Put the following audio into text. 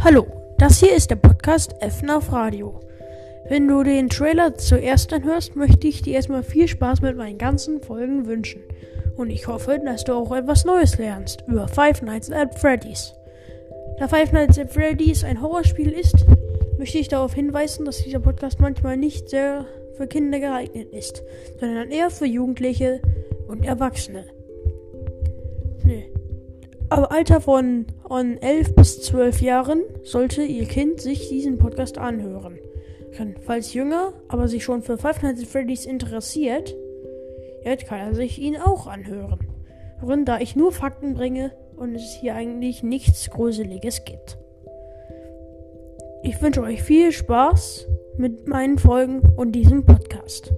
Hallo, das hier ist der Podcast FNAF Radio. Wenn du den Trailer zuerst anhörst, möchte ich dir erstmal viel Spaß mit meinen ganzen Folgen wünschen. Und ich hoffe, dass du auch etwas Neues lernst über Five Nights at Freddy's. Da Five Nights at Freddy's ein Horrorspiel ist, möchte ich darauf hinweisen, dass dieser Podcast manchmal nicht sehr für Kinder geeignet ist, sondern eher für Jugendliche und Erwachsene. Nee. Aber Alter von, von 11 bis 12 Jahren sollte Ihr Kind sich diesen Podcast anhören können. Falls jünger, aber sich schon für Five Nights at Freddy's interessiert, jetzt kann er sich ihn auch anhören. Worin, da ich nur Fakten bringe und es hier eigentlich nichts Gruseliges gibt. Ich wünsche euch viel Spaß mit meinen Folgen und diesem Podcast.